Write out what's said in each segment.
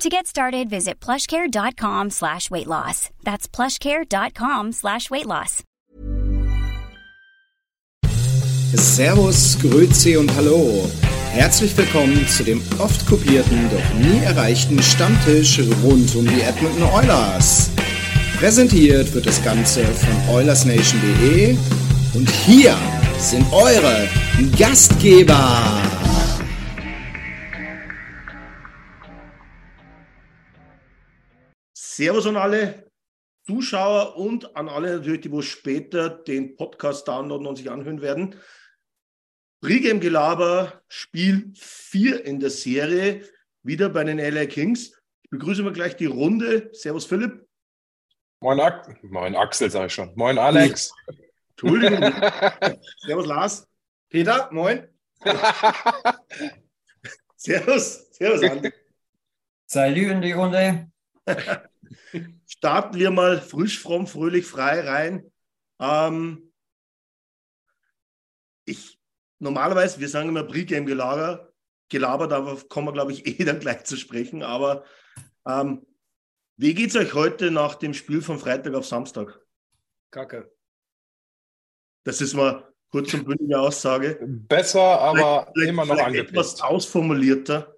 To get started, visit plushcare.com slash weight loss. That's plushcare.com slash weight loss. Servus, Grüezi und Hallo. Herzlich willkommen zu dem oft kopierten, doch nie erreichten Stammtisch rund um die Edmonton Oilers. Präsentiert wird das Ganze von OilersNation.de und hier sind eure Gastgeber. Servus an alle Zuschauer und an alle natürlich, die wo später den Podcast downloaden und sich anhören werden. Pregame Gelaber, Spiel 4 in der Serie, wieder bei den LA Kings. Ich begrüße mal gleich die Runde. Servus Philipp. Moin, Ak Moin Axel, sag ich schon. Moin Alex. Entschuldigung. Servus Lars. Peter, moin. Servus. Servus Andi. Salut in die Runde. Starten wir mal frisch, fromm, fröhlich, frei rein. Ähm, ich normalerweise, wir sagen immer Pre-Game-Gelaber, Gelaber, darauf kommen wir, glaube ich, eh dann gleich zu sprechen. Aber ähm, wie geht es euch heute nach dem Spiel von Freitag auf Samstag? Kacke. Das ist mal kurz und bündige Aussage. Besser, aber vielleicht- immer noch vielleicht angepisst. Etwas ausformulierter.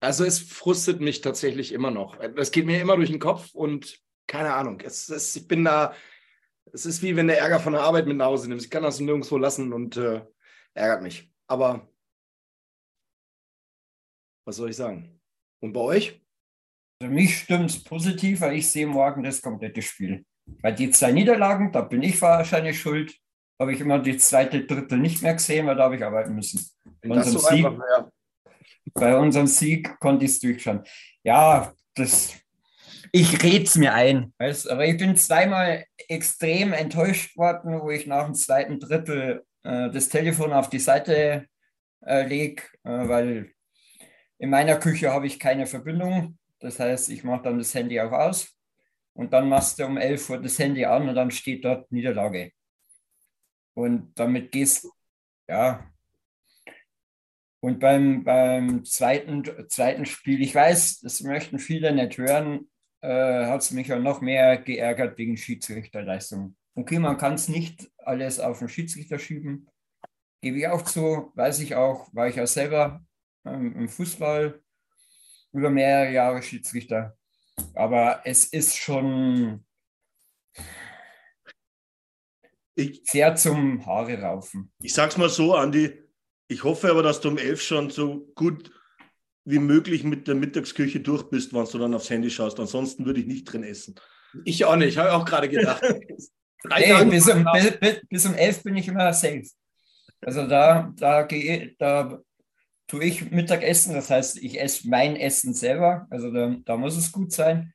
Also es frustet mich tatsächlich immer noch. Das geht mir immer durch den Kopf und keine Ahnung. Es, es, ich bin da, es ist wie wenn der Ärger von der Arbeit mit nach Hause nimmt. Ich kann das nirgendwo lassen und äh, ärgert mich. Aber was soll ich sagen? Und bei euch? Für mich stimmt es positiv, weil ich sehe morgen das komplette Spiel. Weil die zwei Niederlagen, da bin ich wahrscheinlich schuld, habe ich immer die zweite Drittel nicht mehr gesehen, weil da habe ich arbeiten müssen. Bei das so Sieg, einfach wäre. Bei unserem Sieg konnte ich es durchschauen. Ja, das, ich rede es mir ein. Weißt, aber ich bin zweimal extrem enttäuscht worden, wo ich nach dem zweiten Drittel äh, das Telefon auf die Seite äh, lege, äh, weil in meiner Küche habe ich keine Verbindung. Das heißt, ich mache dann das Handy auch aus und dann machst du um 11 Uhr das Handy an und dann steht dort Niederlage. Und damit gehst ja. Und beim, beim zweiten, zweiten Spiel, ich weiß, das möchten viele nicht hören, äh, hat es mich ja noch mehr geärgert wegen Schiedsrichterleistung. Okay, man kann es nicht alles auf den Schiedsrichter schieben, gebe ich auch zu, weiß ich auch, war ich ja selber ähm, im Fußball über mehrere Jahre Schiedsrichter. Aber es ist schon Ich, sehr zum Haare raufen. ich sag's mal so, Andi. Ich hoffe aber, dass du um 11 schon so gut wie möglich mit der Mittagsküche durch bist, wenn du dann aufs Handy schaust. Ansonsten würde ich nicht drin essen. Ich auch nicht, habe ich auch gerade gedacht. Tage bis, um, bis, bis, bis um 11 bin ich immer safe. Also da, da, gehe, da tue ich Mittagessen, das heißt, ich esse mein Essen selber, also da, da muss es gut sein.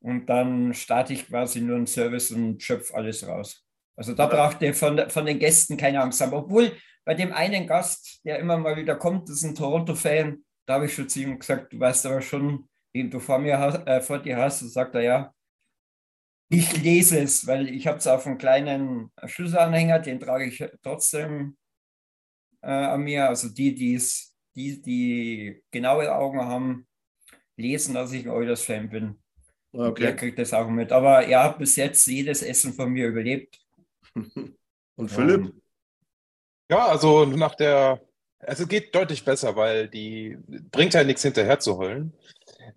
Und dann starte ich quasi nur einen Service und schöpfe alles raus. Also da braucht ihr von, von den Gästen keine Angst haben. Obwohl bei dem einen Gast, der immer mal wieder kommt, das ist ein Toronto-Fan, da habe ich schon zu ihm gesagt, du weißt aber schon, wen du vor, mir, hast- äh, vor dir hast. Und sagt er, ja, ich lese es, weil ich habe es auf einem kleinen Schlüsselanhänger, den trage ich trotzdem äh, an mir. Also die, die's, die, die genaue Augen haben, lesen, dass ich ein Oilers-Fan bin. Der Okay. kriegt das auch mit. Aber er hat bis jetzt jedes Essen von mir überlebt. Und Philipp? Ähm, Ja, also nach der, also es geht deutlich besser, weil die bringt halt nichts hinterher zu heulen.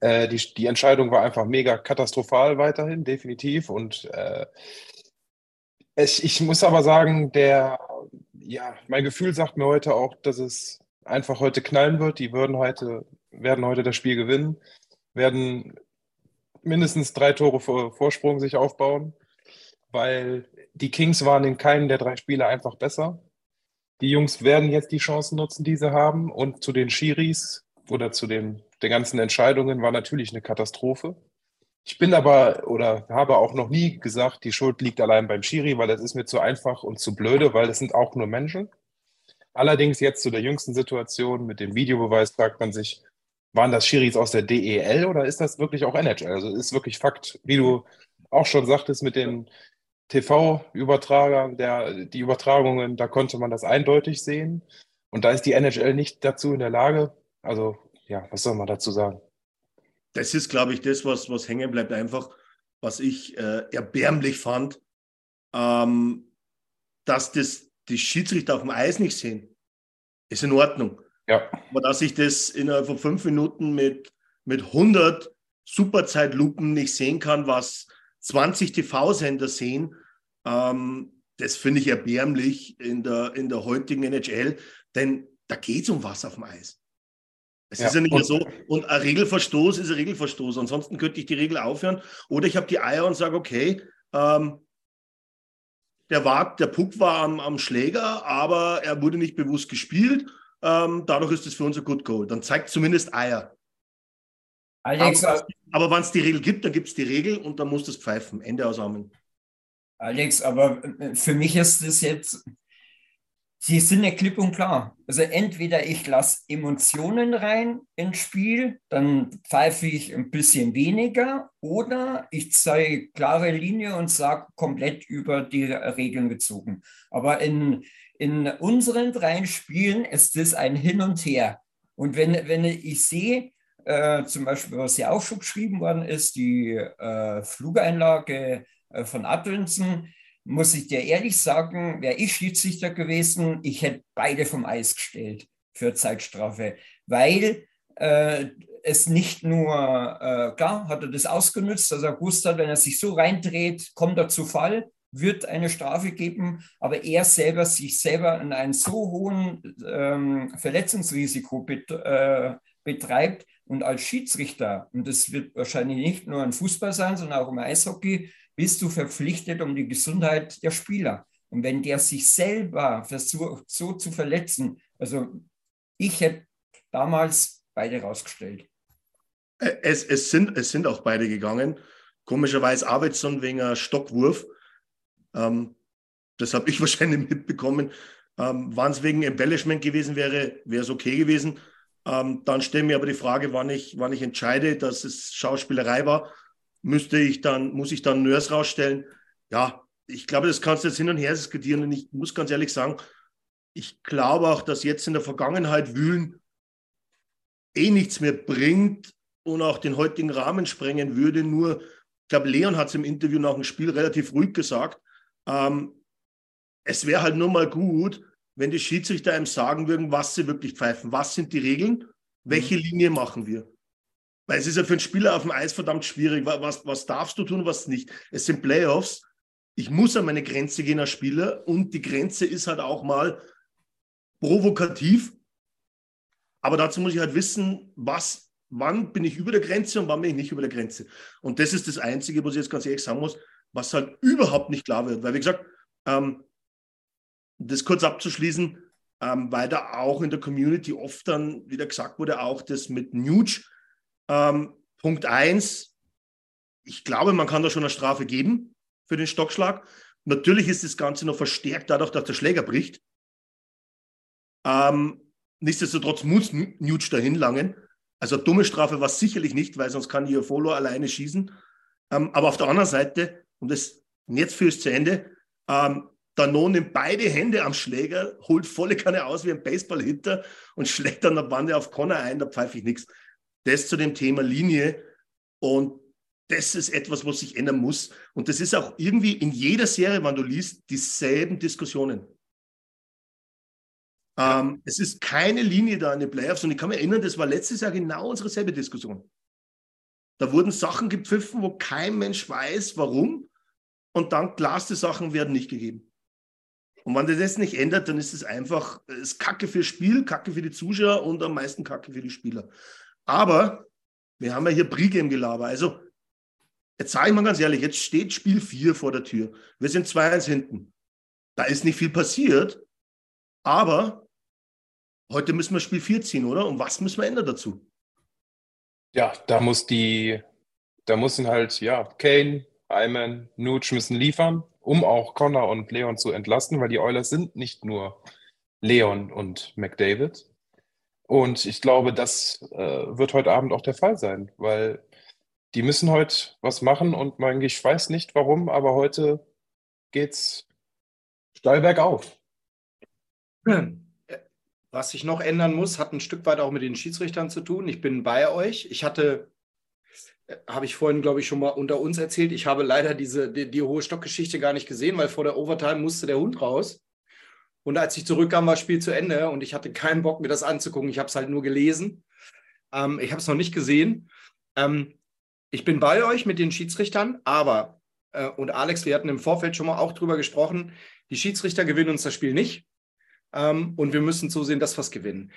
Äh, die, die Entscheidung war einfach mega katastrophal weiterhin, definitiv. Und äh, Ich, ich muss aber sagen, der, ja, mein Gefühl sagt mir heute auch, dass es einfach heute knallen wird. Die würden heute, werden heute das Spiel gewinnen, werden mindestens drei Tore vor Vorsprung sich aufbauen, weil die Kings waren in keinem der drei Spiele einfach besser. Die Jungs werden jetzt die Chancen nutzen, die sie haben. Und zu den Schiris oder zu den, den ganzen Entscheidungen war natürlich eine Katastrophe. Ich bin aber oder habe auch noch nie gesagt, die Schuld liegt allein beim Schiri, weil das ist mir zu einfach und zu blöde, weil das sind auch nur Menschen. Allerdings jetzt zu der jüngsten Situation mit dem Videobeweis fragt man sich, waren das Schiris aus der DEL oder ist das wirklich auch NHL? Also ist wirklich Fakt, wie du auch schon sagtest mit den TV-Übertragern, der, die Übertragungen, da konnte man das eindeutig sehen. Und da ist die NHL nicht dazu in der Lage. Also, ja, was soll man dazu sagen? Das ist, glaube ich, das, was, was hängen bleibt, einfach, was ich äh, erbärmlich fand, ähm, dass das die Schiedsrichter auf dem Eis nicht sehen. Ist in Ordnung. Ja. Aber dass ich das innerhalb von fünf Minuten mit, mit 100 Superzeitlupen nicht sehen kann, was 20 TV-Sender sehen, ähm, das finde ich erbärmlich in der, in der heutigen NHL, denn da geht es um was auf dem Eis. Es ja. ist ja nicht mehr so. Und ein Regelverstoß ist ein Regelverstoß. Ansonsten könnte ich die Regel aufhören. Oder ich habe die Eier und sage, okay, ähm, der, war, der Puck war am, am Schläger, aber er wurde nicht bewusst gespielt. Ähm, dadurch ist es für uns ein Good Goal. Dann zeigt zumindest Eier. Alex, aber, aber wenn es die Regel gibt, dann gibt es die Regel und dann muss das pfeifen. Ende aus Amen. Alex, aber äh, für mich ist das jetzt, sie sind ja klipp und klar. Also entweder ich lasse Emotionen rein ins Spiel, dann pfeife ich ein bisschen weniger, oder ich zeige klare Linie und sage komplett über die Regeln gezogen. Aber in, in unseren drei Spielen ist das ein Hin und Her. Und wenn, wenn ich sehe, äh, zum Beispiel, was ja auch schon geschrieben worden ist, die äh, Flugeinlage äh, von Atlinson, muss ich dir ehrlich sagen, wäre ich Schiedsrichter gewesen, ich hätte beide vom Eis gestellt für Zeitstrafe, weil äh, es nicht nur, äh, klar, hat er das ausgenutzt, dass er gewusst hat, wenn er sich so reindreht, kommt er zu Fall, wird eine Strafe geben, aber er selber sich selber in einem so hohen ähm, Verletzungsrisiko bet, äh, betreibt, und als Schiedsrichter, und das wird wahrscheinlich nicht nur im Fußball sein, sondern auch im Eishockey, bist du verpflichtet um die Gesundheit der Spieler. Und wenn der sich selber versucht, so zu verletzen, also ich hätte damals beide rausgestellt. Es, es, sind, es sind auch beide gegangen. Komischerweise Arbeitson wegen einem Stockwurf. Ähm, das habe ich wahrscheinlich mitbekommen. Ähm, Wenn es wegen Embellishment gewesen wäre, wäre es okay gewesen. Ähm, dann stelle mir aber die Frage, wann ich, wann ich entscheide, dass es Schauspielerei war, müsste ich dann, muss ich dann Nurse rausstellen. Ja, ich glaube, das kannst du jetzt hin und her diskutieren und ich muss ganz ehrlich sagen, ich glaube auch, dass jetzt in der Vergangenheit wühlen eh nichts mehr bringt und auch den heutigen Rahmen sprengen würde. Nur, ich glaube, Leon hat es im Interview nach dem Spiel relativ ruhig gesagt. Ähm, es wäre halt nur mal gut, wenn die Schiedsrichter einem sagen würden, was sie wirklich pfeifen. Was sind die Regeln? Welche mhm. Linie machen wir? Weil es ist ja für einen Spieler auf dem Eis verdammt schwierig. Was, was darfst du tun, was nicht? Es sind Playoffs. Ich muss an meine Grenze gehen als Spieler und die Grenze ist halt auch mal provokativ. Aber dazu muss ich halt wissen, was, wann bin ich über der Grenze und wann bin ich nicht über der Grenze. Und das ist das Einzige, was ich jetzt ganz ehrlich sagen muss, was halt überhaupt nicht klar wird. Weil, wie gesagt, ähm, das kurz abzuschließen, ähm, weil da auch in der Community oft dann wieder gesagt wurde, auch das mit Nuge. Ähm, Punkt 1, ich glaube, man kann da schon eine Strafe geben für den Stockschlag. Natürlich ist das Ganze noch verstärkt dadurch, dass der Schläger bricht. Ähm, nichtsdestotrotz muss Nuge dahin langen. Also eine dumme Strafe war es sicherlich nicht, weil sonst kann Follow alleine schießen. Ähm, aber auf der anderen Seite, und das jetzt fürs zu Ende, ähm, Danone nimmt beide Hände am Schläger, holt volle Kanne aus wie ein Baseballhitter und schlägt dann eine Bande auf Connor ein, da pfeife ich nichts. Das zu dem Thema Linie und das ist etwas, was sich ändern muss. Und das ist auch irgendwie in jeder Serie, wenn du liest, dieselben Diskussionen. Ähm, es ist keine Linie da in den Playoffs und ich kann mich erinnern, das war letztes Jahr genau unsere selbe Diskussion. Da wurden Sachen gepfiffen, wo kein Mensch weiß, warum. und dann glaste Sachen werden nicht gegeben. Und wenn das jetzt nicht ändert, dann ist es einfach ist Kacke fürs Spiel, Kacke für die Zuschauer und am meisten Kacke für die Spieler. Aber wir haben ja hier Pre-Game-Gelaber. Also, jetzt sage ich mal ganz ehrlich, jetzt steht Spiel 4 vor der Tür. Wir sind 2-1 hinten. Da ist nicht viel passiert, aber heute müssen wir Spiel 4 ziehen, oder? Und was müssen wir ändern dazu? Ja, da muss die, da müssen halt, ja, Kane, Ayman, Nuge müssen liefern, um auch Connor und Leon zu entlasten, weil die Oilers sind nicht nur Leon und McDavid. Und ich glaube, das äh, wird heute Abend auch der Fall sein, weil die müssen heute was machen und man, ich weiß nicht warum, aber heute geht's steil bergauf. Was sich noch ändern muss, hat ein Stück weit auch mit den Schiedsrichtern zu tun. Ich bin bei euch. Ich hatte, habe ich vorhin, glaube ich, schon mal unter uns erzählt, ich habe leider diese, die, die hohe Stockgeschichte gar nicht gesehen, weil vor der Overtime musste der Hund raus. Und als ich zurückkam, war das Spiel zu Ende und ich hatte keinen Bock, mir das anzugucken. Ich habe es halt nur gelesen. Ähm, ich habe es noch nicht gesehen. Ähm, ich bin bei euch mit den Schiedsrichtern, aber, äh, und Alex, wir hatten im Vorfeld schon mal auch drüber gesprochen, die Schiedsrichter gewinnen uns das Spiel nicht. Ähm, und wir müssen zusehen, dass wir es gewinnen.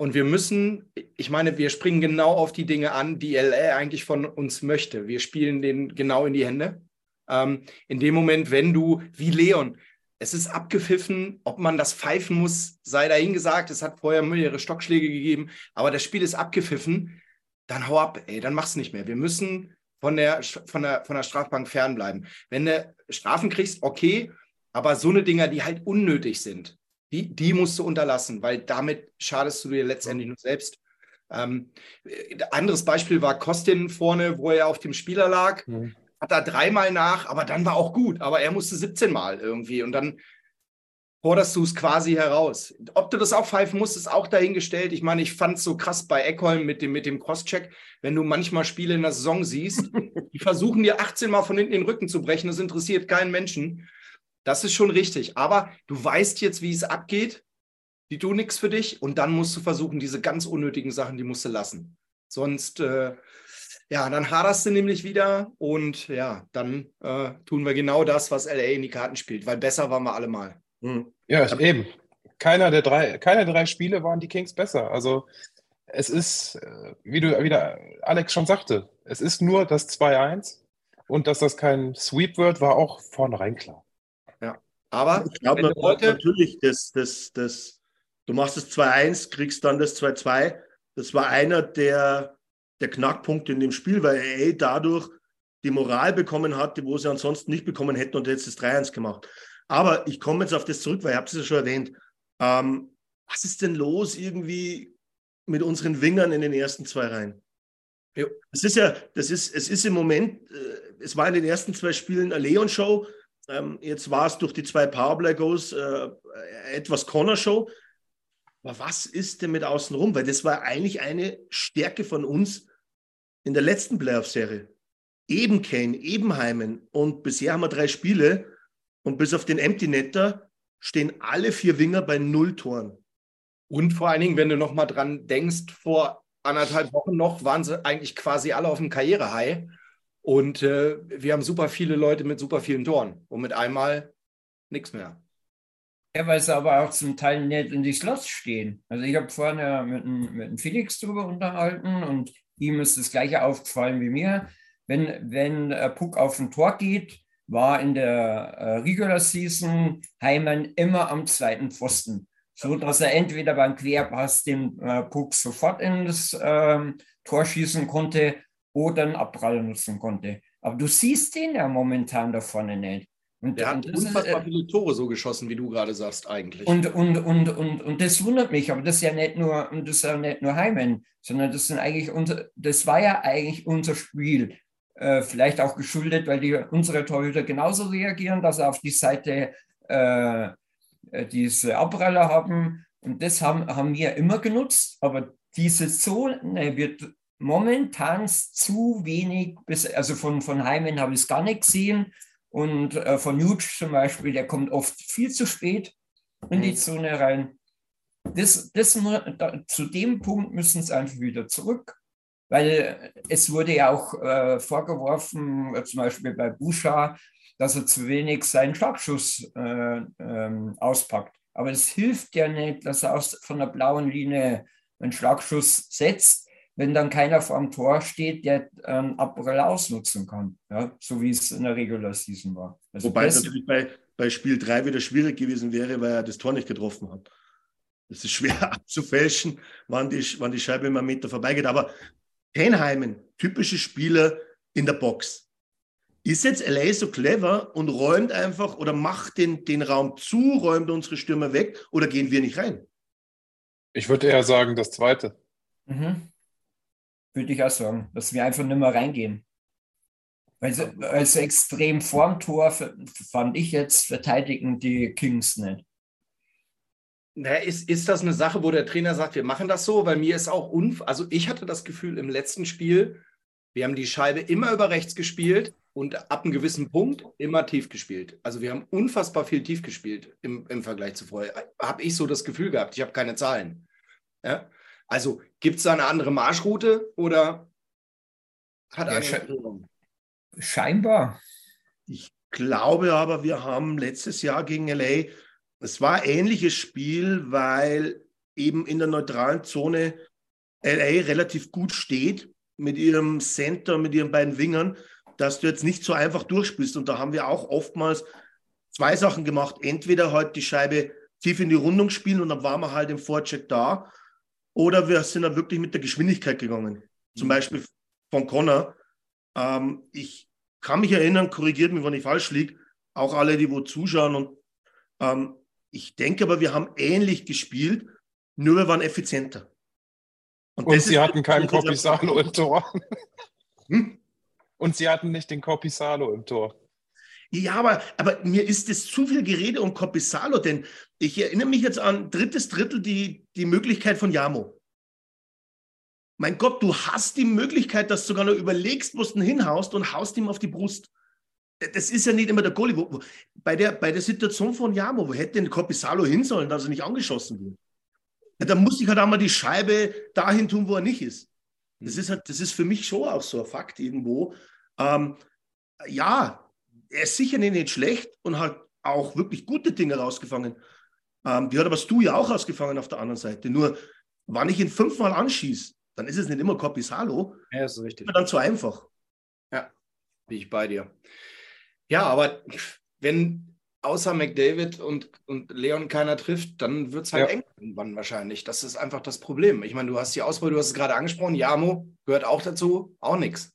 Und wir müssen, ich meine, wir springen genau auf die Dinge an, die LA eigentlich von uns möchte. Wir spielen den genau in die Hände. Ähm, in dem Moment, wenn du, wie Leon, es ist abgepfiffen, ob man das pfeifen muss, sei dahingesagt. Es hat vorher mehrere Stockschläge gegeben, aber das Spiel ist abgepfiffen. Dann hau ab, ey, dann mach's nicht mehr. Wir müssen von der, von der, von der Strafbank fernbleiben. Wenn du Strafen kriegst, okay, aber so eine Dinger, die halt unnötig sind, die, die musst du unterlassen, weil damit schadest du dir letztendlich nur selbst. Ähm, anderes Beispiel war Kostin vorne, wo er auf dem Spieler lag. Mhm. Hat da dreimal nach, aber dann war auch gut. Aber er musste 17 Mal irgendwie und dann forderst du es quasi heraus. Ob du das auch pfeifen musst, ist auch dahingestellt. Ich meine, ich fand es so krass bei Eckholm mit dem, mit dem Crosscheck, wenn du manchmal Spiele in der Saison siehst, die versuchen dir 18 Mal von hinten den Rücken zu brechen, das interessiert keinen Menschen. Das ist schon richtig. Aber du weißt jetzt, wie es abgeht. Die tun nichts für dich. Und dann musst du versuchen, diese ganz unnötigen Sachen, die musst du lassen. Sonst, äh, ja, dann haderst du nämlich wieder. Und ja, dann äh, tun wir genau das, was LA in die Karten spielt. Weil besser waren wir alle mal. Hm. Ja, eben. Keiner der drei, keiner der drei Spiele waren die Kings besser. Also es ist, äh, wie du wieder Alex schon sagte, es ist nur das 2-1 und dass das kein Sweep wird, war auch vornherein klar. Aber ich glaube natürlich, dass, dass, dass du machst das 2-1, kriegst dann das 2-2. Das war einer der, der Knackpunkte in dem Spiel, weil er dadurch die Moral bekommen hatte, wo sie ansonsten nicht bekommen hätten und jetzt das 3-1 gemacht. Aber ich komme jetzt auf das zurück, weil ich habe es ja schon erwähnt. Ähm, was ist denn los irgendwie mit unseren Wingern in den ersten zwei Reihen? Es ist ja, das ist, es ist im Moment, äh, es war in den ersten zwei Spielen eine Leon-Show, ähm, jetzt war es durch die zwei Powerplay Goes äh, etwas Corner-Show. Aber was ist denn mit außenrum? Weil das war eigentlich eine Stärke von uns in der letzten Playoff-Serie. Eben Kane, eben Heimen. Und bisher haben wir drei Spiele. Und bis auf den Empty Netter stehen alle vier Winger bei null Toren. Und vor allen Dingen, wenn du noch mal dran denkst, vor anderthalb Wochen noch waren sie eigentlich quasi alle auf dem Karrierehigh. Und äh, wir haben super viele Leute mit super vielen Toren und mit einmal nichts mehr. Ja, weil sie aber auch zum Teil nicht in die Slots stehen. Also ich habe vorhin mit, mit dem Felix drüber unterhalten und ihm ist das gleiche aufgefallen wie mir. Wenn, wenn Puck auf ein Tor geht, war in der äh, Regular Season Heimann immer am zweiten Pfosten, so dass er entweder beim Querpass den äh, Puck sofort ins ähm, Tor schießen konnte oder einen Abprall nutzen konnte. Aber du siehst den ja momentan da vorne nicht. Und, der hat unfassbar viele Tore so geschossen, wie du gerade sagst, eigentlich. Und, und, und, und, und das wundert mich, aber das ist ja nicht nur, das ist ja nicht nur Heimen, sondern das sind eigentlich unser, das war ja eigentlich unser Spiel. Äh, vielleicht auch geschuldet, weil die, unsere Torhüter genauso reagieren, dass sie auf die Seite äh, äh diese Abpraller haben. Und das haben, haben wir immer genutzt, aber diese Zone wird momentan zu wenig, bis, also von, von Heimen habe ich es gar nicht gesehen. Und äh, von Nuge zum Beispiel, der kommt oft viel zu spät in die mhm. Zone rein. Das, das, da, zu dem Punkt müssen sie einfach wieder zurück, weil es wurde ja auch äh, vorgeworfen, äh, zum Beispiel bei Bouchard, dass er zu wenig seinen Schlagschuss äh, ähm, auspackt. Aber es hilft ja nicht, dass er aus, von der blauen Linie einen Schlagschuss setzt, wenn dann keiner vor dem Tor steht, der ähm, April ausnutzen kann. Ja? So wie es in der Regular Season war. Also Wobei es natürlich bei, bei Spiel 3 wieder schwierig gewesen wäre, weil er das Tor nicht getroffen hat. Es ist schwer abzufälschen, wann die, wann die Scheibe immer Meter vorbeigeht. Aber Tenheimen, typische Spieler in der Box. Ist jetzt LA so clever und räumt einfach oder macht den, den Raum zu, räumt unsere Stürmer weg oder gehen wir nicht rein? Ich würde eher sagen, das zweite. Mhm. Würde ich auch sagen, dass wir einfach nicht mehr reingehen. Weil so, also extrem vorm Tor fand ich jetzt verteidigen die Kings nicht. Na, ist, ist das eine Sache, wo der Trainer sagt, wir machen das so? Weil mir ist auch unf also ich hatte das Gefühl im letzten Spiel, wir haben die Scheibe immer über rechts gespielt und ab einem gewissen Punkt immer tief gespielt. Also wir haben unfassbar viel tief gespielt im, im Vergleich zu vorher. Habe ich so das Gefühl gehabt. Ich habe keine Zahlen. Ja? Also gibt es da eine andere Marschroute oder hat ja, eine Scheinbar. Ich glaube aber, wir haben letztes Jahr gegen LA, es war ein ähnliches Spiel, weil eben in der neutralen Zone LA relativ gut steht mit ihrem Center, mit ihren beiden Wingern, dass du jetzt nicht so einfach durchspielst. Und da haben wir auch oftmals zwei Sachen gemacht. Entweder halt die Scheibe tief in die Rundung spielen und dann waren wir halt im Vorcheck da. Oder wir sind dann wirklich mit der Geschwindigkeit gegangen. Zum mhm. Beispiel von Connor. Ähm, ich kann mich erinnern, korrigiert mich, wenn ich falsch liege, auch alle, die wo zuschauen. Und ähm, ich denke aber, wir haben ähnlich gespielt, nur wir waren effizienter. Und, und sie hatten keinen Copisano im Tor. Hm? Und sie hatten nicht den Copisano im Tor. Ja, aber, aber mir ist es zu viel Gerede um Copisalo, denn ich erinnere mich jetzt an drittes Drittel die, die Möglichkeit von Jamo. Mein Gott, du hast die Möglichkeit, dass du sogar noch überlegst, wo du hinhaust und haust ihm auf die Brust. Das ist ja nicht immer der Goalie. Wo, bei, der, bei der Situation von Jamo, wo hätte denn Copisalo hin sollen, dass er nicht angeschossen wird? Ja, da muss ich halt auch mal die Scheibe dahin tun, wo er nicht ist. Das ist halt, das ist für mich schon auch so ein Fakt irgendwo. Ähm, ja, er ist sicher nicht schlecht und hat auch wirklich gute Dinge rausgefangen. Ähm, die hat aber Stu ja auch rausgefangen auf der anderen Seite. Nur, wann ich ihn fünfmal anschieße, dann ist es nicht immer Copisalo. Ja, ist richtig. Dann zu einfach. Ja, bin ich bei dir. Ja, aber wenn außer McDavid und, und Leon keiner trifft, dann wird es halt ja. eng irgendwann wahrscheinlich. Das ist einfach das Problem. Ich meine, du hast die Auswahl, du hast es gerade angesprochen, Jamo gehört auch dazu, auch nichts.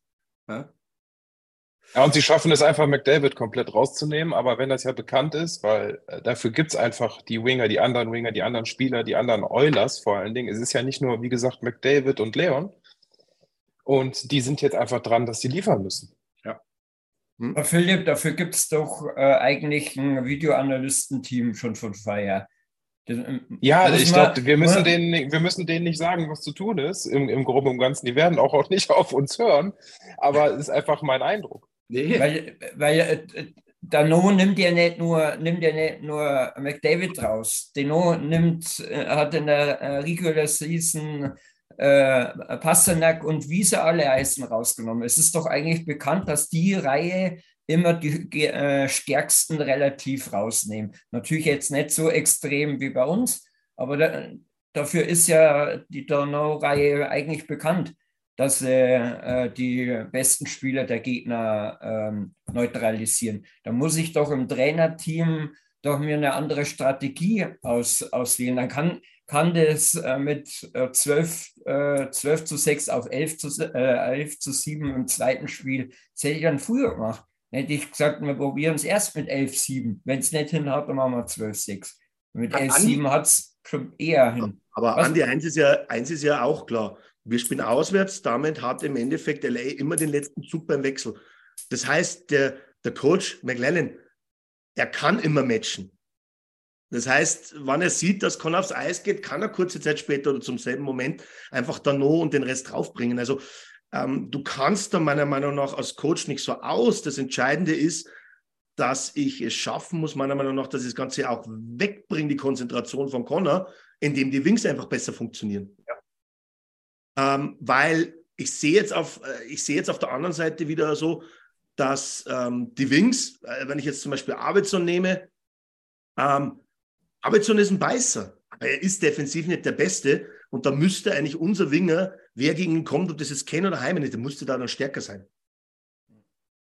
Ja? Ja, und sie schaffen es einfach, McDavid komplett rauszunehmen. Aber wenn das ja bekannt ist, weil äh, dafür gibt es einfach die Winger, die anderen Winger, die anderen Spieler, die anderen Eulers vor allen Dingen. Es ist ja nicht nur, wie gesagt, McDavid und Leon. Und die sind jetzt einfach dran, dass sie liefern müssen. Ja. Hm? Philipp, dafür gibt es doch äh, eigentlich ein Videoanalystenteam schon von Fire. Ähm, ja, ich glaube, wir, müssen denen, wir müssen denen nicht sagen, was zu tun ist, im, im Groben und Ganzen. Die werden auch, auch nicht auf uns hören, aber es ist einfach mein Eindruck. Nee. Weil, weil äh, Dano nimmt ja nicht nur, nimmt ja nicht nur McDavid raus. Dano nimmt, äh, hat in der äh, Regular Season äh, Pasternak und Wiese alle Eisen rausgenommen. Es ist doch eigentlich bekannt, dass die Reihe immer die äh, stärksten relativ rausnehmen. Natürlich jetzt nicht so extrem wie bei uns, aber da, dafür ist ja die Donau-Reihe eigentlich bekannt, dass sie äh, die besten Spieler der Gegner ähm, neutralisieren. Da muss ich doch im Trainerteam doch mir eine andere Strategie aus, auswählen. Dann kann, kann das äh, mit äh, 12, äh, 12 zu 6 auf 11 zu, äh, 11 zu 7 im zweiten Spiel, das hätte ich dann früher gemacht hätte ich gesagt, wir probieren es erst mit 11,7. Wenn es nicht hinhaut, dann machen wir 12,6. Mit 11,7 hat es schon eher hin. Aber Was? Andi, eins ist, ja, eins ist ja auch klar. Wir spielen auswärts, damit hat im Endeffekt LA immer den letzten Zug beim Wechsel. Das heißt, der, der Coach McLennan, er kann immer matchen. Das heißt, wenn er sieht, dass Con aufs Eis geht, kann er kurze Zeit später oder zum selben Moment einfach Dano und den Rest draufbringen. Also ähm, du kannst da meiner Meinung nach als Coach nicht so aus. Das Entscheidende ist, dass ich es schaffen muss, meiner Meinung nach, dass ich das Ganze auch wegbringe, die Konzentration von Connor, indem die Wings einfach besser funktionieren. Ähm, weil ich sehe jetzt auf, äh, ich sehe jetzt auf der anderen Seite wieder so, dass ähm, die Wings, äh, wenn ich jetzt zum Beispiel Arvidsson nehme, ähm, Arvidsson ist ein Beißer, aber er ist defensiv nicht der Beste und da müsste eigentlich unser Winger, wer gegen ihn kommt, ob das jetzt Ken oder Heimen ist, der müsste da dann stärker sein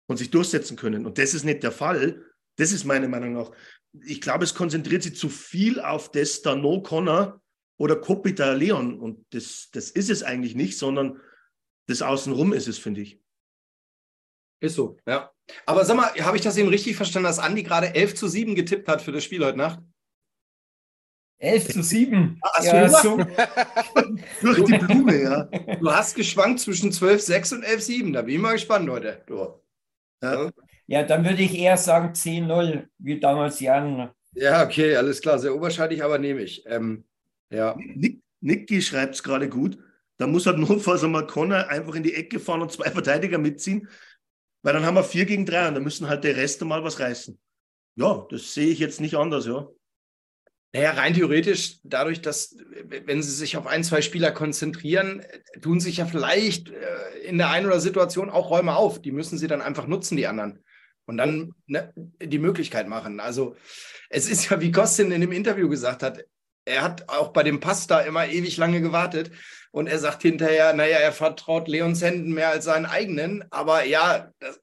und sich durchsetzen können. Und das ist nicht der Fall. Das ist meine Meinung nach. Ich glaube, es konzentriert sich zu viel auf das da No Connor oder Kopita Leon. Und das, das ist es eigentlich nicht, sondern das Außenrum ist es, finde ich. Ist so, ja. Aber sag mal, habe ich das eben richtig verstanden, dass Andi gerade 11 zu 7 getippt hat für das Spiel heute Nacht? 11 zu 7. Hast ja, du so, Durch die Blume, ja. Du hast geschwankt zwischen 12 6 und 11 7. Da bin ich mal gespannt heute. Du. ja. ja, dann würde ich eher sagen 10-0, wie damals Jan. Ja, okay, alles klar. Sehr unwahrscheinlich, aber nehme ich. Ähm, ja. Nick, Nicky schreibt es gerade gut. Da muss halt notfalls einmal Connor einfach in die Ecke fahren und zwei Verteidiger mitziehen, weil dann haben wir vier gegen drei und dann müssen halt der Rest mal was reißen. Ja, das sehe ich jetzt nicht anders, ja. Naja, rein theoretisch, dadurch, dass, wenn sie sich auf ein, zwei Spieler konzentrieren, tun sich ja vielleicht äh, in der einen oder Situation auch Räume auf. Die müssen sie dann einfach nutzen, die anderen. Und dann ne, die Möglichkeit machen. Also, es ist ja, wie Kostin in dem Interview gesagt hat, er hat auch bei dem Pass da immer ewig lange gewartet. Und er sagt hinterher, naja, er vertraut Leons Händen mehr als seinen eigenen. Aber ja, das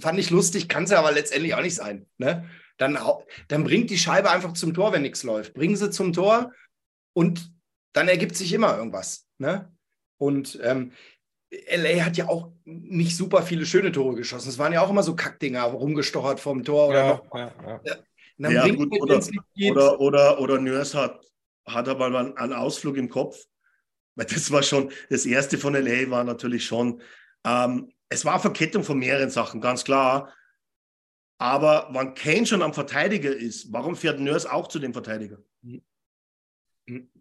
fand ich lustig, kann es ja aber letztendlich auch nicht sein. Ne? Dann, dann bringt die Scheibe einfach zum Tor, wenn nichts läuft. Bringen sie zum Tor und dann ergibt sich immer irgendwas. Ne? Und ähm, LA hat ja auch nicht super viele schöne Tore geschossen. Es waren ja auch immer so Kackdinger rumgestochert vom Tor oder Ja, noch. ja, ja. Dann Ja, bringt gut, oder- Oder, oder, oder Nurse hat, hat aber mal einen Ausflug im Kopf. Weil das war schon, das erste von LA war natürlich schon, ähm, es war Verkettung von mehreren Sachen, ganz klar. Aber wenn Kane schon am Verteidiger ist, warum fährt Nurse auch zu dem Verteidiger?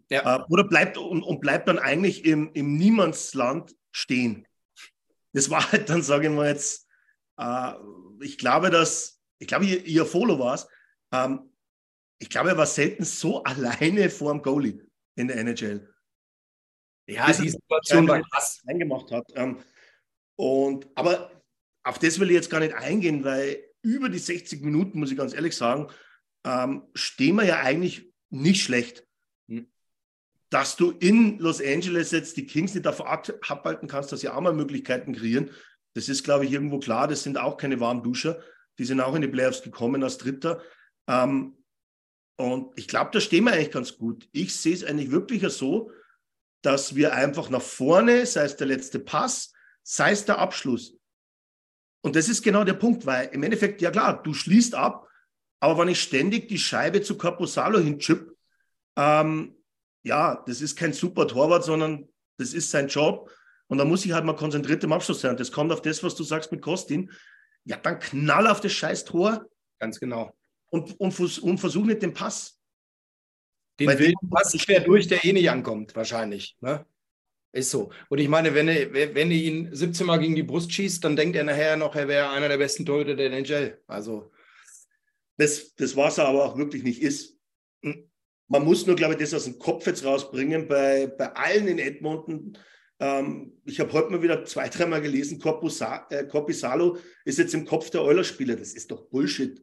Ja. Äh, oder bleibt und, und bleibt dann eigentlich im, im Niemandsland stehen. Das war halt dann, sage ich mal jetzt, äh, ich glaube, dass, ich glaube, ihr, ihr Follow war es, ähm, ich glaube, er war selten so alleine vor dem Goalie in der NHL. ja, die Situation war krass. Eingemacht hat. Ähm, und, aber auf das will ich jetzt gar nicht eingehen, weil über die 60 Minuten, muss ich ganz ehrlich sagen, ähm, stehen wir ja eigentlich nicht schlecht. Hm. Dass du in Los Angeles jetzt die Kings nicht davon ab- abhalten kannst, dass sie auch mal Möglichkeiten kreieren, das ist, glaube ich, irgendwo klar. Das sind auch keine Warmduscher. Die sind auch in die Playoffs gekommen als Dritter. Ähm, und ich glaube, da stehen wir eigentlich ganz gut. Ich sehe es eigentlich wirklich so, dass wir einfach nach vorne, sei es der letzte Pass, sei es der Abschluss. Und das ist genau der Punkt, weil im Endeffekt, ja klar, du schließt ab, aber wenn ich ständig die Scheibe zu Caposalo hinchip, ähm, ja, das ist kein super Torwart, sondern das ist sein Job. Und da muss ich halt mal konzentriert im Abschluss sein. Das kommt auf das, was du sagst mit Kostin. Ja, dann knall auf das scheiß Tor Ganz genau. Und, und, und versuch nicht den Pass. Den Weil- wilden Pass quer durch, der eh nicht ankommt, wahrscheinlich. Ne? Ist so. Und ich meine, wenn du, wenn du ihn 17 Mal gegen die Brust schießt, dann denkt er nachher noch, er wäre einer der besten Torhüter der NHL. Also, das, das was er aber auch wirklich nicht ist. Man muss nur, glaube ich, das aus dem Kopf jetzt rausbringen. Bei, bei allen in Edmonton, ähm, ich habe heute mal wieder zwei, dreimal gelesen, Corpusa- äh, Corpisalo ist jetzt im Kopf der Euler-Spieler. Das ist doch Bullshit.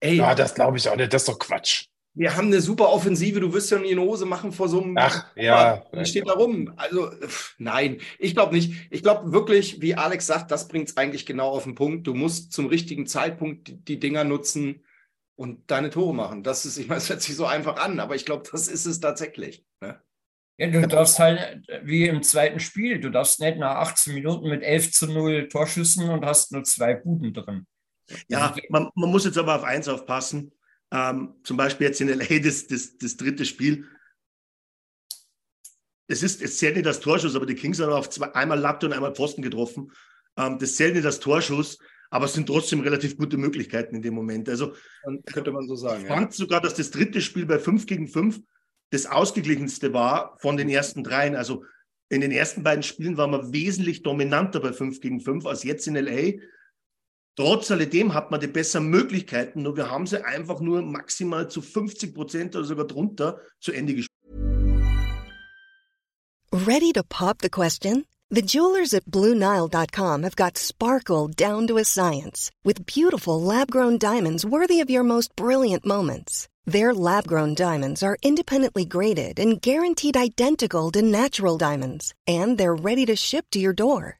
Ey, Ja, das glaube ich auch nicht. Das ist doch Quatsch. wir haben eine super Offensive, du wirst ja nie eine Hose machen vor so einem. Ach, ja. Die steht da rum. Also, pff, nein, ich glaube nicht. Ich glaube wirklich, wie Alex sagt, das bringt es eigentlich genau auf den Punkt. Du musst zum richtigen Zeitpunkt die, die Dinger nutzen und deine Tore machen. Das ist, ich meine, es hört sich so einfach an, aber ich glaube, das ist es tatsächlich. Ne? Ja, du darfst halt, wie im zweiten Spiel, du darfst nicht nach 18 Minuten mit 11 zu 0 Torschüssen und hast nur zwei Buden drin. Ja, man, man muss jetzt aber auf eins aufpassen. Ähm, zum Beispiel jetzt in LA das, das, das dritte Spiel. Es, ist, es zählt nicht als Torschuss, aber die Kings haben auf zwei, einmal Latte und einmal Pfosten getroffen. Ähm, das zählt nicht als Torschuss, aber es sind trotzdem relativ gute Möglichkeiten in dem Moment. Also Dann könnte man so sagen. ich Ja. fand sogar, dass das dritte Spiel bei 5 gegen 5 das ausgeglichenste war von den ersten dreien. Also in den ersten beiden Spielen waren wir wesentlich dominanter bei 5 gegen 5 als jetzt in LA. Trotz alledem hat man die besseren Möglichkeiten, nur wir haben sie einfach nur maximal zu 50 Prozent oder sogar drunter zu Ende gespielt. Ready to pop the question? The jewelers at BlueNile.com have got sparkle down to a science with beautiful lab grown diamonds worthy of your most brilliant moments. Their lab grown diamonds are independently graded and guaranteed identical to natural diamonds, and they're ready to ship to your door.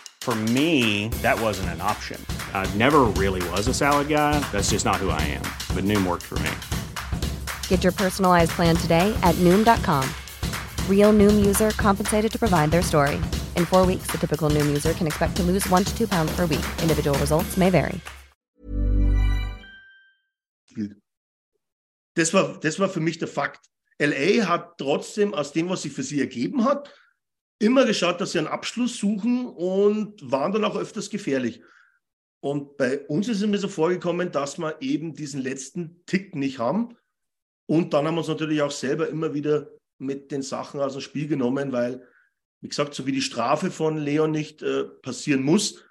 For me, that wasn't an option. I never really was a salad guy. That's just not who I am. But Noom worked for me. Get your personalized plan today at Noom.com. Real Noom user compensated to provide their story. In four weeks, the typical Noom user can expect to lose one to two pounds per week. Individual results may vary. Das war, das war für mich der Fakt. LA hat trotzdem aus dem, was sie für sie ergeben hat, immer geschaut, dass sie einen Abschluss suchen und waren dann auch öfters gefährlich. Und bei uns ist es mir so vorgekommen, dass wir eben diesen letzten Tick nicht haben. Und dann haben wir uns natürlich auch selber immer wieder mit den Sachen aus dem Spiel genommen, weil, wie gesagt, so wie die Strafe von Leon nicht äh, passieren muss,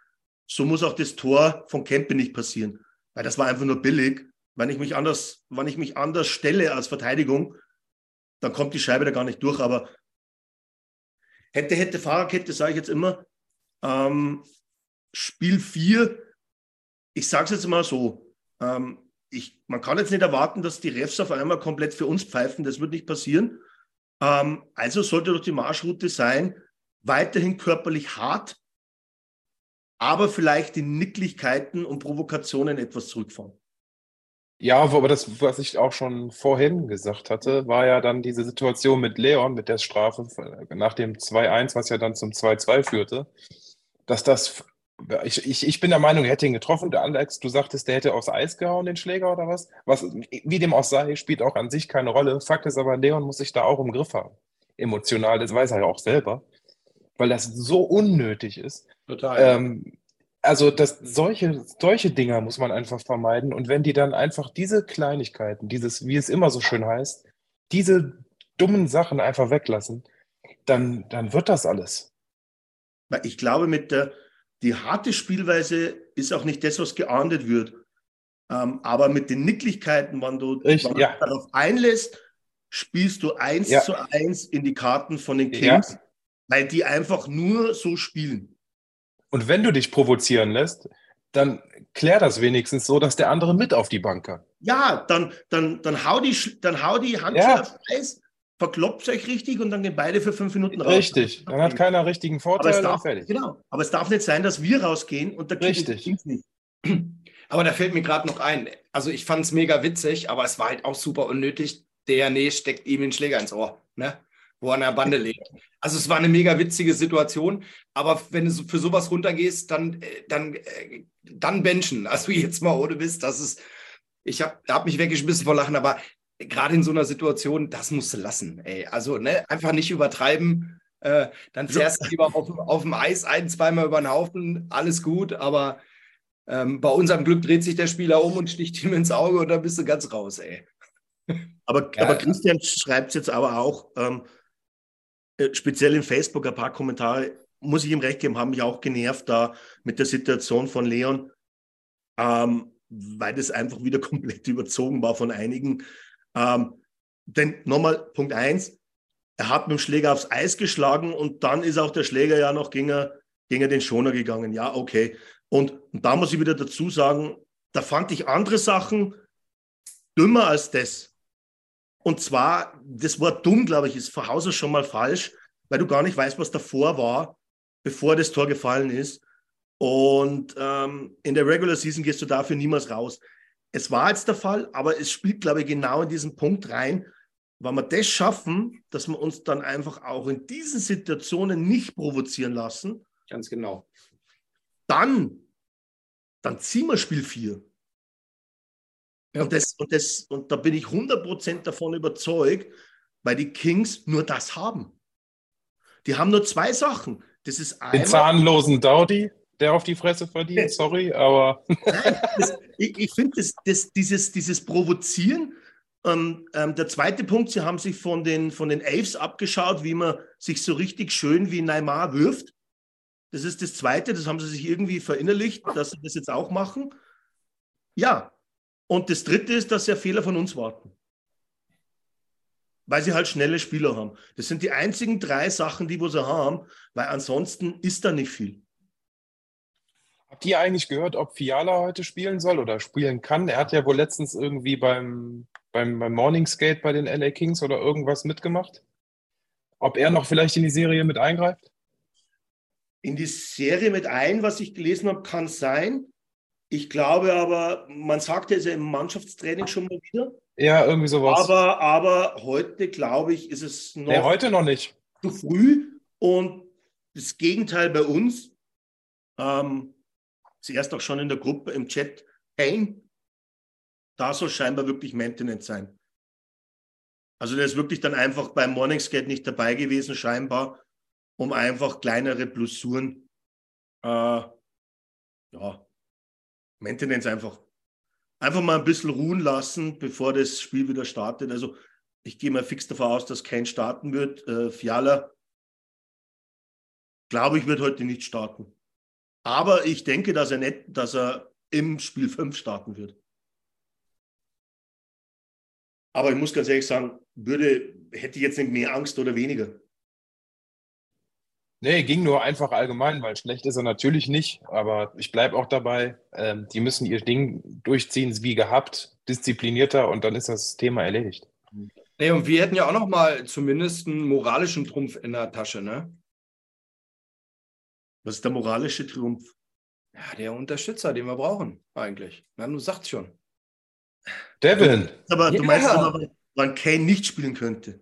so muss auch das Tor von Kempe nicht passieren. Weil das war einfach nur billig. Wenn ich mich anders, wenn ich mich anders stelle als Verteidigung, dann kommt die Scheibe da gar nicht durch. Aber hätte, hätte, Fahrerkette, sage ich jetzt immer. Ähm, Spiel 4, ich sage es jetzt mal so, ähm, ich, man kann jetzt nicht erwarten, dass die Refs auf einmal komplett für uns pfeifen. Das wird nicht passieren. Ähm, also sollte doch die Marschroute sein, weiterhin körperlich hart, aber vielleicht die Nicklichkeiten und Provokationen etwas zurückfahren. Ja, aber das, was ich auch schon vorhin gesagt hatte, war ja dann diese Situation mit Leon, mit der Strafe nach dem 2-1, was ja dann zum 2-2 führte, dass das, ich, ich, ich bin der Meinung, er hätte ihn getroffen. Der Alex, du sagtest, der hätte aufs Eis gehauen, den Schläger oder was? Was, wie dem auch sei, spielt auch an sich keine Rolle. Fakt ist aber, Leon muss sich da auch im Griff haben. Emotional, das weiß er ja auch selber, weil das so unnötig ist. Total. Ähm, also das, solche, solche Dinger muss man einfach vermeiden. Und wenn die dann einfach diese Kleinigkeiten, dieses, wie es immer so schön heißt, diese dummen Sachen einfach weglassen, dann, dann wird das alles. Ich glaube, mit der, die harte Spielweise ist auch nicht das, was geahndet wird. Ähm, aber mit den Nicklichkeiten, wenn du, Ich- wenn du ja. darauf einlässt, spielst du eins Ja. zu eins in die Karten von den Ja. Kings, weil die einfach nur so spielen. Und wenn du dich provozieren lässt, dann klär das wenigstens so, dass der andere mit auf die Bank kann. Ja, dann, dann, dann, hau, die, dann hau die Handschuhe Ja. aufs Eis, verkloppt euch richtig und dann gehen beide für fünf Minuten raus. Richtig. Dann hat keiner richtigen aber Vorteil es, und darf, fertig. genau, aber es darf nicht sein, dass wir rausgehen und der Kick Richtig. Kings nicht. Aber da fällt mir gerade noch ein. Also ich fand es mega witzig, aber es war halt auch super unnötig. Der Nee steckt ihm den Schläger ins Ohr, ne? Wo er an der Bande liegt. Also es war eine mega witzige Situation, aber wenn du für sowas runtergehst, dann, äh, dann, äh, dann benchen. Also jetzt mal ohne Mist, das ist, ich habe hab mich weggeschmissen vor Lachen, aber gerade in so einer Situation, das musst du lassen. Ey. Also ne, einfach nicht übertreiben. Äh, dann fährst du lieber auf, dem- auf dem Eis ein, zweimal über den Haufen, alles gut, aber ähm, bei unserem Glück dreht sich der Spieler um und sticht ihm ins Auge und dann bist du ganz raus, ey. Aber, Ja. aber Christian schreibt es jetzt aber auch, ähm, äh, speziell in Facebook, ein paar Kommentare, muss ich ihm recht geben, haben mich auch genervt da mit der Situation von Leon, ähm, weil das einfach wieder komplett überzogen war von einigen. Ähm, denn nochmal Punkt eins, er hat mit dem Schläger aufs Eis geschlagen und dann ist auch der Schläger ja noch gegen, gegen den Schoner gegangen. Ja, okay. Und, und da muss ich wieder dazu sagen, da fand ich andere Sachen dümmer als das. Und zwar, das Wort dumm, glaube ich, ist von Haus aus schon mal falsch, weil du gar nicht weißt, was davor war, bevor das Tor gefallen ist. Und ähm, in der Regular Season gehst du dafür niemals raus. es war jetzt der Fall, aber es spielt, glaube ich, genau in diesen Punkt rein, wenn wir das schaffen, dass wir uns dann einfach auch in diesen Situationen nicht provozieren lassen. Ganz genau. Dann, dann ziehen wir Spiel 4. Ja. Und, das, und, das, und da bin ich 100% davon überzeugt, weil die Kings nur das haben. Die haben nur zwei Sachen. Das ist einmal, Den zahnlosen Dowdy, der auf die Fresse verdient, sorry, aber. das, ich ich finde, das, das, dieses, dieses Provozieren, ähm, ähm, der zweite Punkt, sie haben sich von den, von den Elves abgeschaut, wie man sich so richtig schön wie Neymar wirft. Das ist das Zweite, das haben sie sich irgendwie verinnerlicht, dass sie das jetzt auch machen. Ja, und das Dritte ist, dass sie Fehler von uns warten. Weil sie halt schnelle Spieler haben. Das sind die einzigen drei Sachen, die wir sie haben, weil ansonsten ist da nicht viel. Habt ihr eigentlich gehört, ob Fiala heute spielen soll oder spielen kann? Er hat ja wohl letztens irgendwie beim, beim, beim Morning Skate bei den LA Kings oder irgendwas mitgemacht. Ob er noch vielleicht in die Serie mit eingreift? In die Serie mit ein, was ich gelesen habe, kann sein. Ich glaube aber, man sagte es ja im Mannschaftstraining schon mal wieder. Ja, irgendwie sowas. Aber, aber heute, glaube ich, ist es noch. Nee, heute noch nicht. Zu früh. Und das Gegenteil bei uns. Ähm, zuerst auch schon in der Gruppe im Chat. Kane, da soll scheinbar wirklich Maintenance sein. Also der ist wirklich dann einfach beim Morning Skate nicht dabei gewesen, scheinbar, um einfach kleinere Blessuren äh, ja, Maintenance einfach. Einfach mal ein bisschen ruhen lassen, bevor das Spiel wieder startet. Also ich gehe mal fix davon aus, dass kein starten wird. Äh, Fiala, glaube ich, wird heute nicht starten. Aber ich denke, dass er nicht, dass er im Spiel 5 starten wird. Aber ich muss ganz ehrlich sagen, würde, hätte ich jetzt nicht mehr Angst oder weniger. Nee, ging nur einfach allgemein, weil schlecht ist er natürlich nicht. Aber ich bleibe auch dabei, ähm, die müssen ihr Ding durchziehen, wie gehabt, disziplinierter und dann ist das Thema erledigt. Nee, und wir hätten ja auch noch mal zumindest einen moralischen Trumpf in der Tasche, ne? Was ist der moralische Trumpf? Ja, der Unterstützer, den wir brauchen, eigentlich. Na, du sagst schon. Devin. Aber du meinst aber, wann Kane nicht spielen könnte.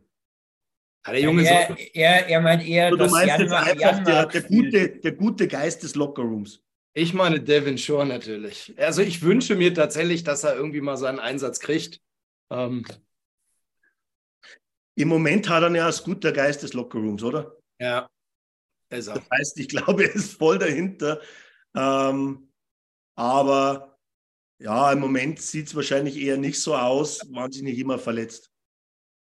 Der Junge er, er, er meint eher, du meinst Jan, jetzt einfach der, der, gute, der gute Geist des Lockerrooms. Ich meine Devin Shore natürlich. Also ich wünsche mir tatsächlich, dass er irgendwie mal seinen Einsatz kriegt. Ähm. Im Moment hat er ja als guter Geist des Lockerrooms, oder? Ja. Das heißt, ich glaube, er ist voll dahinter. Ähm, aber ja, im Moment sieht es wahrscheinlich eher nicht so aus, man sich nicht immer verletzt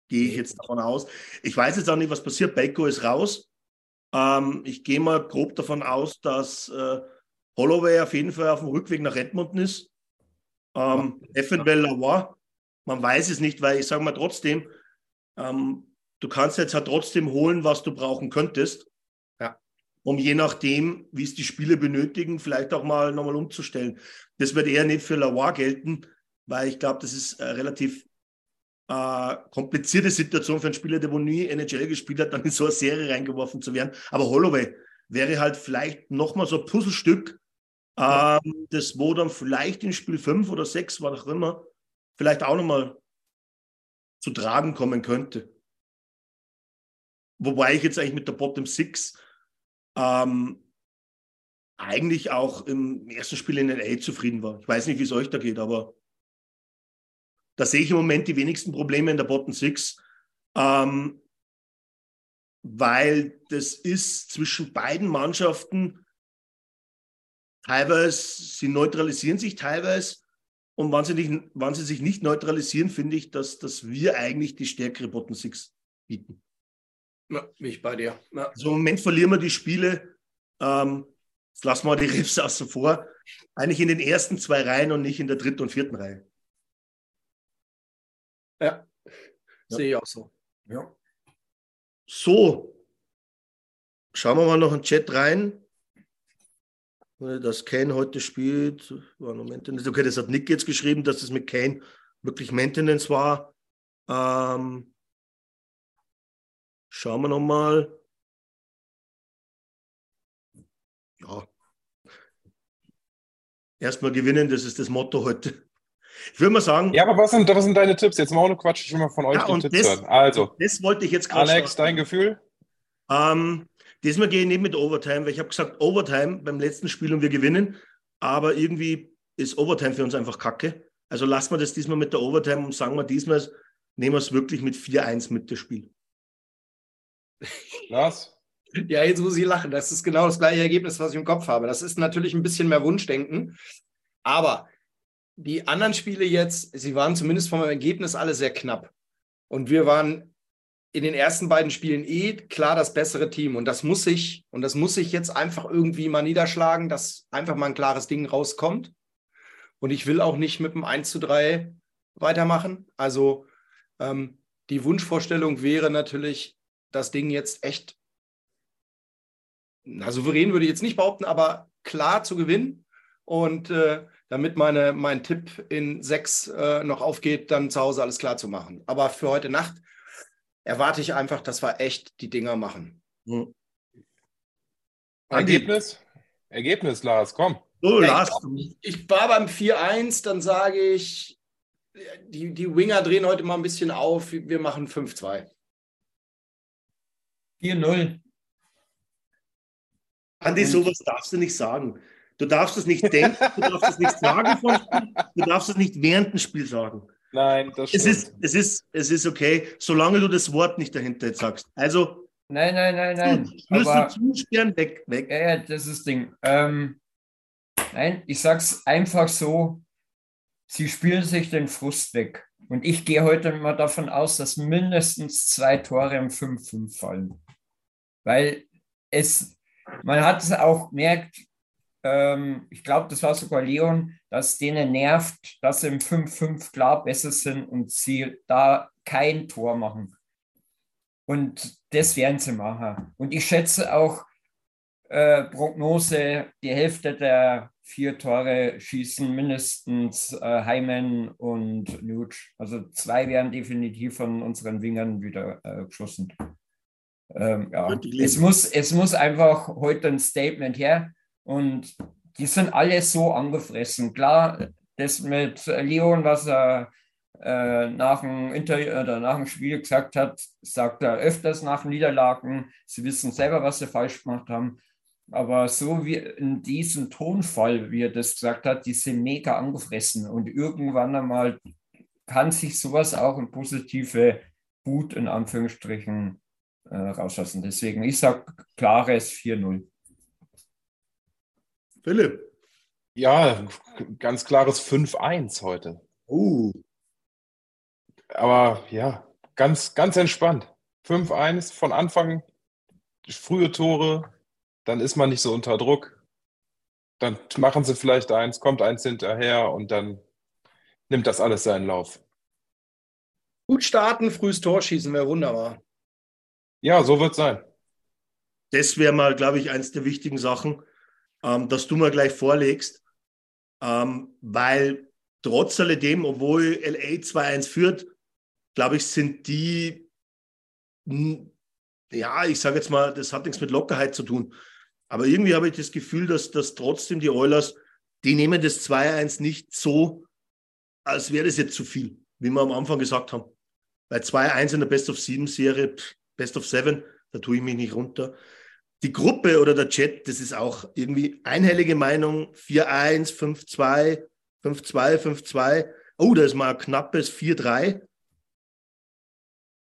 gehe ich jetzt davon aus. Ich weiß jetzt auch nicht, was passiert. Baco ist raus. Ähm, ich gehe mal grob davon aus, dass äh, Holloway auf jeden Fall auf dem Rückweg nach Edmonton ist. Ähm, eventuell Lavoie. Man weiß es nicht, weil ich sage mal trotzdem, ähm, du kannst jetzt halt trotzdem holen, was du brauchen könntest. Ja. Um je nachdem, wie es die Spiele benötigen, vielleicht auch mal nochmal umzustellen. Das wird eher nicht für Lavoie gelten, weil ich glaube, das ist äh, relativ äh, komplizierte Situation für einen Spieler, der wo nie NHL gespielt hat, dann in so eine Serie reingeworfen zu werden. Aber Holloway wäre halt vielleicht nochmal so ein Puzzlestück, ähm, das wo dann vielleicht in Spiel 5 oder 6, was auch immer, vielleicht auch nochmal zu tragen kommen könnte. Wobei ich jetzt eigentlich mit der Bottom 6 ähm, eigentlich auch im ersten Spiel in den A zufrieden war. Ich weiß nicht, wie es euch da geht, aber da sehe ich im Moment die wenigsten Probleme in der Bottom Six, ähm, weil das ist zwischen beiden Mannschaften teilweise, sie neutralisieren sich teilweise und wenn sie, nicht, wenn sie sich nicht neutralisieren, finde ich, dass, dass wir eigentlich die stärkere Bottom Six bieten. Ja, bin ich bei dir. Ja. Also im Moment verlieren wir die Spiele, ähm, jetzt lassen wir die Riffs außen vor, eigentlich in den ersten zwei Reihen und nicht in der dritten und vierten Reihe. Ja, sehe ich auch so. Ja. So, schauen wir mal noch in den Chat rein. Dass Kane heute spielt, war noch Maintenance. Okay, das hat Nick jetzt geschrieben, dass es mit Kane wirklich Maintenance war. Ähm, schauen wir noch mal. Ja. Erstmal gewinnen, das ist das Motto heute. Ich würde mal sagen. Ja, aber was sind, was sind deine Tipps? Jetzt mal ohne Quatsch, ich will mal von euch Ja, die Tipps das- hören. Also, Das wollte ich jetzt gerade Alex, sagen. dein Gefühl? Ähm, diesmal gehe ich nicht mit Overtime, weil ich habe gesagt, Overtime beim letzten Spiel und wir gewinnen. Aber irgendwie ist Overtime für uns einfach kacke. Also lassen wir das diesmal mit der Overtime und sagen wir diesmal, nehmen wir es wirklich mit 4-1 mit das Spiel. Lars? Ja, jetzt muss ich lachen. Das ist genau das gleiche Ergebnis, was ich im Kopf habe. Das ist natürlich ein bisschen mehr Wunschdenken. Aber die anderen Spiele jetzt, sie waren zumindest vom Ergebnis alle sehr knapp. Und wir waren in den ersten beiden Spielen eh klar das bessere Team. Und das muss ich, und das muss ich jetzt einfach irgendwie mal niederschlagen, dass einfach mal ein klares Ding rauskommt. Und ich will auch nicht mit dem 1 zu 3 weitermachen. Also ähm, die Wunschvorstellung wäre natürlich, das Ding jetzt echt na, souverän würde ich jetzt nicht behaupten, aber klar zu gewinnen. Und äh, damit meine, mein Tipp in sechs äh, noch aufgeht, dann zu Hause alles klar zu machen. Aber für heute Nacht erwarte ich einfach, dass wir echt die Dinger machen. Hm. Andi. Ergebnis? Ergebnis, Lars, komm. So, Lars, ich, ich war beim 4-1, dann sage ich, die, die Winger drehen heute mal ein bisschen auf. Wir machen 5-2. 4-0. Andi, sowas darfst du nicht sagen. Du darfst es nicht denken, du darfst es nicht sagen vor dem Spiel, du darfst es nicht während dem Spiel sagen. Nein, das Es stimmt. ist, es ist, es ist okay, solange du das Wort nicht dahinter jetzt sagst. Also, Nein, nein, nein, nein. Schlüssel Aber, zusperren, weg, weg. ja, ja, das ist das Ding. Ähm, nein, ich sag's einfach so: Sie spielen sich den Frust weg. Und ich gehe heute mal davon aus, dass mindestens zwei Tore im 5-5 fallen. Weil es, man hat es auch gemerkt, ähm, ich glaube, das war sogar Leon, dass denen nervt, dass sie im 5-5 klar besser sind und sie da kein Tor machen. Und das werden sie machen. Und ich schätze auch, äh, Prognose, die Hälfte der vier Tore schießen mindestens äh, Heimen und Nuge. Also zwei werden definitiv von unseren Wingern wieder äh, geschossen. Ähm, ja. Es, muss, es muss einfach heute ein Statement her. Und die sind alle so angefressen. Klar, das mit Leon, was er äh, nach dem Interview oder nach dem Spiel gesagt hat, sagt er öfters nach Niederlagen. Sie wissen selber, was sie falsch gemacht haben. Aber so wie in diesem Tonfall, wie er das gesagt hat, die sind mega angefressen. Und irgendwann einmal kann sich sowas auch in positive Wut in Anführungsstrichen äh, rauslassen. Deswegen, ich sage klares 4-0. Philipp. Ja, ganz klares 5-1 heute. Uh, Aber ja, ganz, ganz entspannt. 5-1 von Anfang, frühe Tore, dann ist man nicht so unter Druck. Dann machen sie vielleicht eins, kommt eins hinterher und dann nimmt das alles seinen Lauf. Gut starten, frühes Tor schießen wäre wunderbar. Ja, so wird es sein. das wäre mal, glaube ich, eins der wichtigen Sachen, ähm, dass du mal gleich vorlegst, ähm, weil trotz alledem, obwohl LA 2-1 führt, glaube ich, sind die, ja, ich sage jetzt mal, das hat nichts mit Lockerheit zu tun. Aber irgendwie habe ich das Gefühl, dass, dass trotzdem die Oilers, die nehmen das 2-1 nicht so, als wäre das jetzt zu viel, wie wir am Anfang gesagt haben. Bei 2-1 in der Best of 7 Serie, pff, Best of 7, da tue ich mich nicht runter. Die Gruppe oder der Chat, das ist auch irgendwie einhellige Meinung, 4-1, 5-2, 5-2, 5-2. Oh, da ist mal ein knappes 4-3.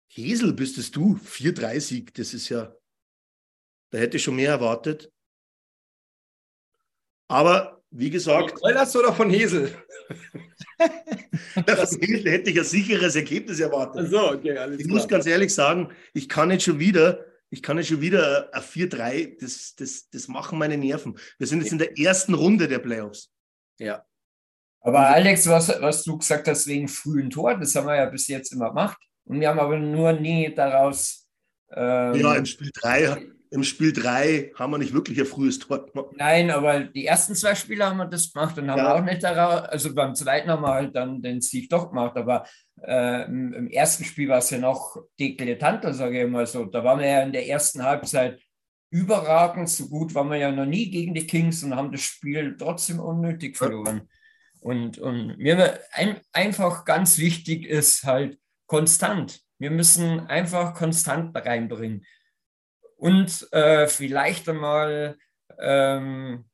Hesel bist es du, 4-3-Sieg, das ist ja, da hätte ich schon mehr erwartet. Aber wie gesagt, Eulers oder von Hesel? von Hesel hätte ich ein sicheres Ergebnis erwartet. So, okay, alles Ich muss ganz ehrlich sagen, ich kann nicht schon wieder, ich kann nicht schon wieder ein 4-3, das, das, das machen meine Nerven. Wir sind jetzt in der ersten Runde der Playoffs. Ja. Aber Alex, was, was du gesagt hast wegen frühen Tor, das haben wir ja bis jetzt immer gemacht. Und wir haben aber nur nie daraus. Ähm, Ja, im Spiel 3, im Spiel 3 haben wir nicht wirklich ein frühes Tor gemacht. Nein, aber die ersten zwei Spiele haben wir das gemacht und haben Ja. auch nicht daraus, also beim zweiten haben wir halt dann den Sieg doch gemacht, aber äh, im, im ersten Spiel war es ja noch deklatanter, sage ich mal so. Da waren wir ja in der ersten Halbzeit überragend, so gut waren wir ja noch nie gegen die Kings und haben das Spiel trotzdem unnötig verloren. Und, und mir ein, einfach ganz wichtig ist halt konstant. Wir müssen einfach konstant reinbringen. Und äh, vielleicht einmal ähm,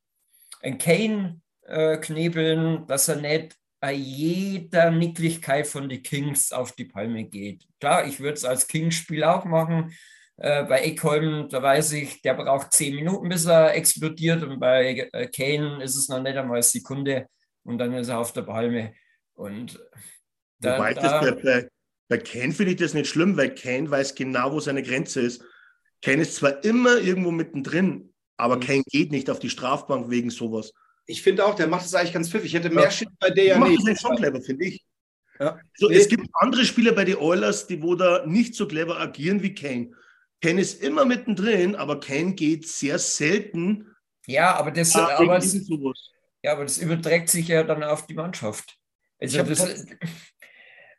ein Kane äh, knebeln, dass er nicht bei jeder Nicklichkeit von den Kings auf die Palme geht. Klar, ich würde es als Kings-Spiel auch machen. Äh, bei Eckholm, da weiß ich, der braucht zehn Minuten, bis er explodiert. Und bei äh, Kane ist es noch nicht einmal eine Sekunde und dann ist er auf der Palme. Und da, Wobei da, das bei, bei Kane finde ich das nicht schlimm, weil Kane weiß genau, wo seine Grenze ist. Kane ist zwar immer irgendwo mittendrin, aber mhm. Kane geht nicht auf die Strafbank wegen sowas. Ich finde auch, der macht es eigentlich ganz pfiffig. Ich hätte mehr ja. Shit bei der ja nicht. Das schon clever, finde ich. Ja. So, nee. Es gibt andere Spieler bei den Oilers, die wo da nicht so clever agieren wie Kane. Kane ist immer mittendrin, aber Kane geht sehr selten. Ja, aber das, ah, aber das, ja, aber das überträgt sich ja dann auf die Mannschaft. Also das,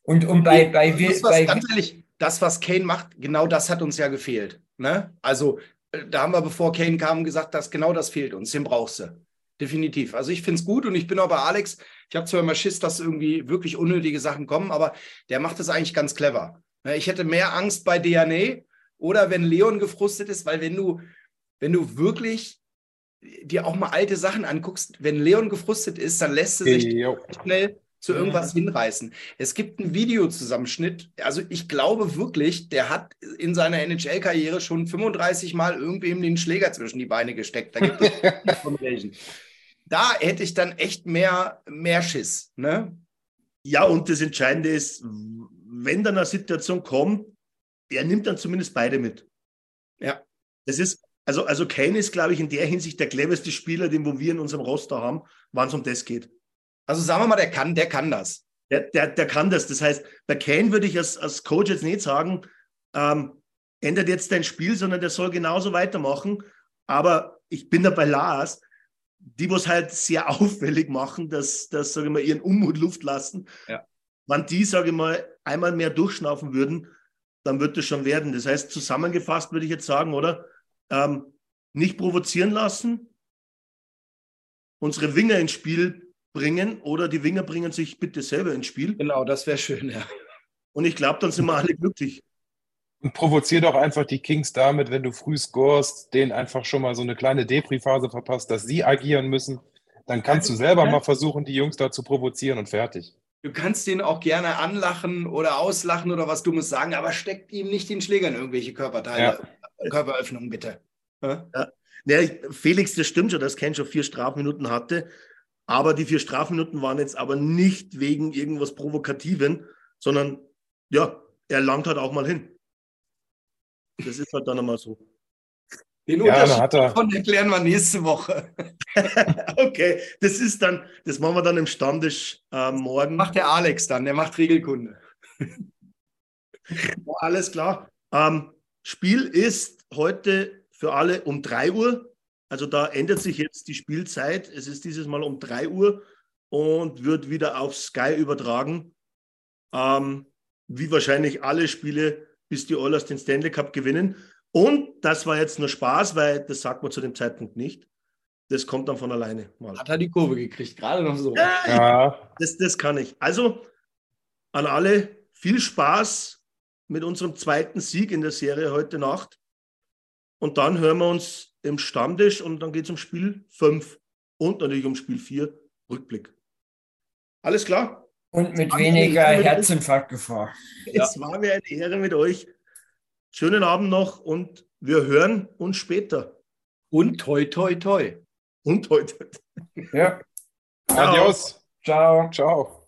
und, und bei, bei, das, was, bei ganz ehrlich, das, was Kane macht, genau das hat uns ja gefehlt. Ne? Also, äh, da haben wir, bevor Kane kam, gesagt, dass genau das fehlt uns. Den brauchst du. Definitiv. Also ich finde es gut und ich bin auch bei Alex. Ich habe zwar immer Schiss, dass irgendwie wirklich unnötige Sachen kommen, aber der macht es eigentlich ganz clever. Ne, ich hätte mehr Angst bei DNA oder wenn Leon gefrustet ist, weil wenn du, wenn du wirklich dir auch mal alte Sachen anguckst, wenn Leon gefrustet ist, dann lässt er sich hey, schnell zu irgendwas mhm. hinreißen. Es gibt einen Videozusammenschnitt. Also ich glaube wirklich, der hat in seiner NHL-Karriere schon 35 Mal irgendwem den Schläger zwischen die Beine gesteckt. Da gibt es Da hätte ich dann echt mehr, mehr Schiss. Ne? Ja, und das Entscheidende ist, wenn dann eine Situation kommt, er nimmt dann zumindest beide mit. Ja. Das ist, also, also Kane ist, glaube ich, in der Hinsicht der cleverste Spieler, den wo wir in unserem Roster haben, wann es um das geht. Also sagen wir mal, der kann, der kann das. Der, der, der kann das. Das heißt, bei Kane würde ich als, als Coach jetzt nicht sagen, ähm, ändert jetzt dein Spiel, sondern der soll genauso weitermachen. Aber ich bin da bei Lars, die was halt sehr auffällig machen, dass, dass sage ich mal, ihren Unmut Luft lassen. Ja. Wenn die, sage ich mal, einmal mehr durchschnaufen würden, dann wird das schon werden. Das heißt, zusammengefasst würde ich jetzt sagen, oder? Ähm, nicht provozieren lassen, unsere Winger ins Spiel bringen oder die Winger bringen sich bitte selber ins Spiel. Genau, das wäre schön, ja. Und ich glaube, dann sind wir alle glücklich. Und provozier doch einfach die Kings damit, wenn du früh scorest, denen einfach schon mal so eine kleine Depri-Phase verpasst, dass sie agieren müssen. Dann kannst du selber mal versuchen, die Jungs da zu provozieren und fertig. Du kannst den auch gerne anlachen oder auslachen oder was Dummes sagen, aber steckt ihm nicht den Schläger in irgendwelche Körperteile, ja. Körperöffnungen, bitte. Ja? Ja. Felix, das stimmt schon, dass Ken schon vier Strafminuten hatte. Aber die vier Strafminuten waren jetzt aber nicht wegen irgendwas Provokativen, sondern ja, er langt halt auch mal hin. Das ist halt dann einmal so. Den ja, Unterschied davon erklären wir nächste Woche. okay, das ist dann, das machen wir dann im Stammtisch äh, morgen. Macht der Alex dann, der macht Regelkunde. Alles klar. Ähm, Spiel ist heute für alle um 3 Uhr. Also da ändert sich jetzt die Spielzeit. Es ist dieses Mal um 3 Uhr und wird wieder auf Sky übertragen. Ähm, wie wahrscheinlich alle Spiele, bis die Oilers den Stanley Cup gewinnen. Und das war jetzt nur Spaß, weil das sagt man zu dem Zeitpunkt nicht. Das kommt dann von alleine. Mal. Hat er die Kurve gekriegt, gerade noch so. Ja, Das, das kann ich. Also an alle viel Spaß mit unserem zweiten Sieg in der Serie heute Nacht. Und dann hören wir uns im Stammtisch und dann geht es um Spiel 5 und natürlich um Spiel 4, Rückblick. Alles klar? Und mit weniger Herzinfarktgefahr. Es ja. war mir eine Ehre mit euch. Schönen Abend noch und wir hören uns später. Und toi, toi, toi. Und toi, toi. Ja. Adios. Ciao. Ciao.